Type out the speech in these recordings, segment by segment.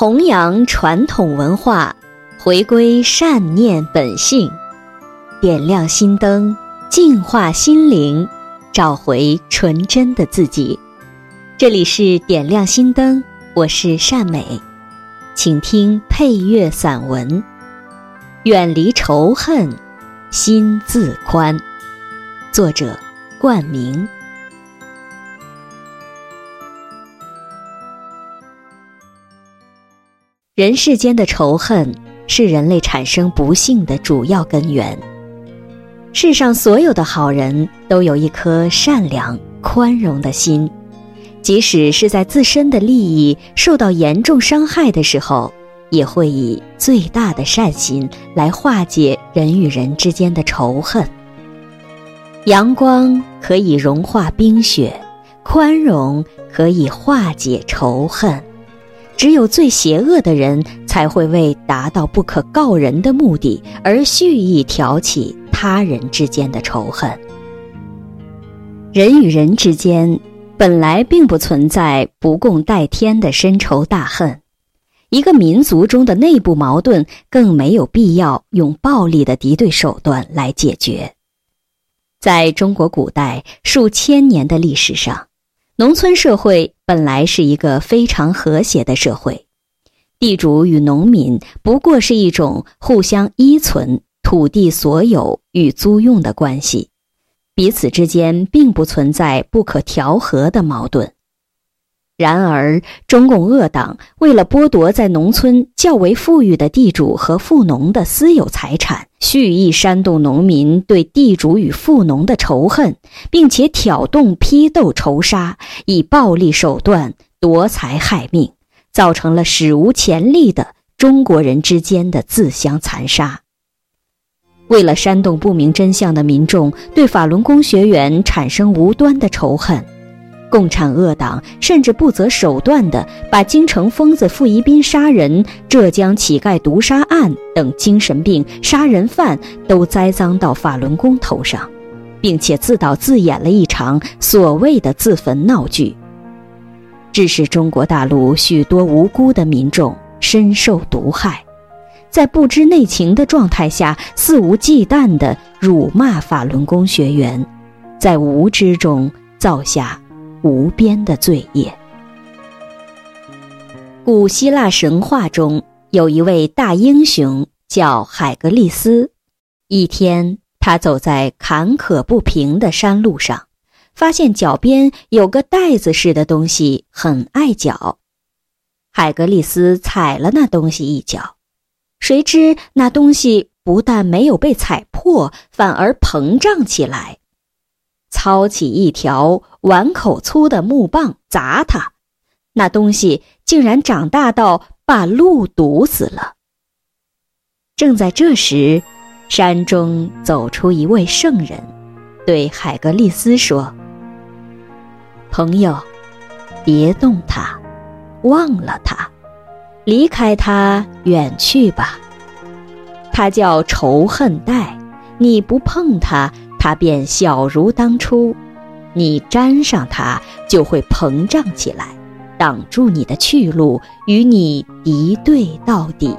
弘扬传统文化，回归善念本性，点亮心灯，净化心灵，找回纯真的自己。这里是点亮心灯，我是善美，请听配乐散文：远离仇恨，心自宽。作者：冠名。人世间的仇恨是人类产生不幸的主要根源。世上所有的好人都有一颗善良、宽容的心，即使是在自身的利益受到严重伤害的时候，也会以最大的善心来化解人与人之间的仇恨。阳光可以融化冰雪，宽容可以化解仇恨。只有最邪恶的人才会为达到不可告人的目的而蓄意挑起他人之间的仇恨。人与人之间本来并不存在不共戴天的深仇大恨，一个民族中的内部矛盾更没有必要用暴力的敌对手段来解决。在中国古代数千年的历史上。农村社会本来是一个非常和谐的社会，地主与农民不过是一种互相依存、土地所有与租用的关系，彼此之间并不存在不可调和的矛盾。然而，中共恶党为了剥夺在农村较为富裕的地主和富农的私有财产，蓄意煽动农民对地主与富农的仇恨，并且挑动批斗仇杀，以暴力手段夺财害命，造成了史无前例的中国人之间的自相残杀。为了煽动不明真相的民众对法轮功学员产生无端的仇恨。共产恶党甚至不择手段地把京城疯子傅宜宾杀人、浙江乞丐毒杀案等精神病杀人犯都栽赃到法轮功头上，并且自导自演了一场所谓的自焚闹剧，致使中国大陆许多无辜的民众深受毒害，在不知内情的状态下肆无忌惮地辱骂法轮功学员，在无知中造下。无边的罪业。古希腊神话中有一位大英雄叫海格力斯。一天，他走在坎坷不平的山路上，发现脚边有个袋子似的东西，很碍脚。海格力斯踩了那东西一脚，谁知那东西不但没有被踩破，反而膨胀起来。操起一条碗口粗的木棒砸他，那东西竟然长大到把路堵死了。正在这时，山中走出一位圣人，对海格力斯说：“朋友，别动它，忘了它，离开它远去吧。它叫仇恨带，你不碰它。”它便小如当初，你沾上它就会膨胀起来，挡住你的去路，与你敌对到底。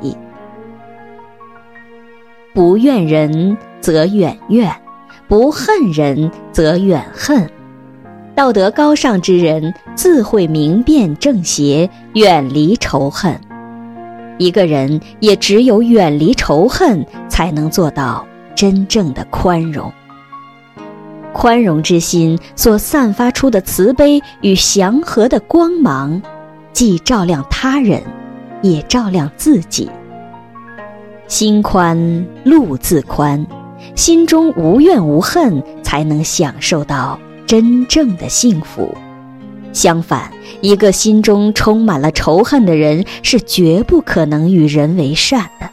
不怨人则远怨，不恨人则远恨。道德高尚之人自会明辨正邪，远离仇恨。一个人也只有远离仇恨，才能做到真正的宽容。宽容之心所散发出的慈悲与祥和的光芒，既照亮他人，也照亮自己。心宽路自宽，心中无怨无恨，才能享受到真正的幸福。相反，一个心中充满了仇恨的人，是绝不可能与人为善的。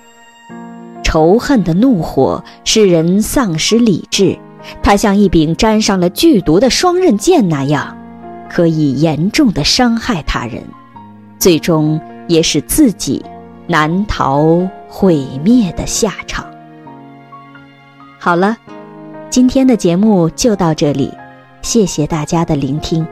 仇恨的怒火使人丧失理智。它像一柄沾上了剧毒的双刃剑那样，可以严重的伤害他人，最终也使自己难逃毁灭的下场。好了，今天的节目就到这里，谢谢大家的聆听。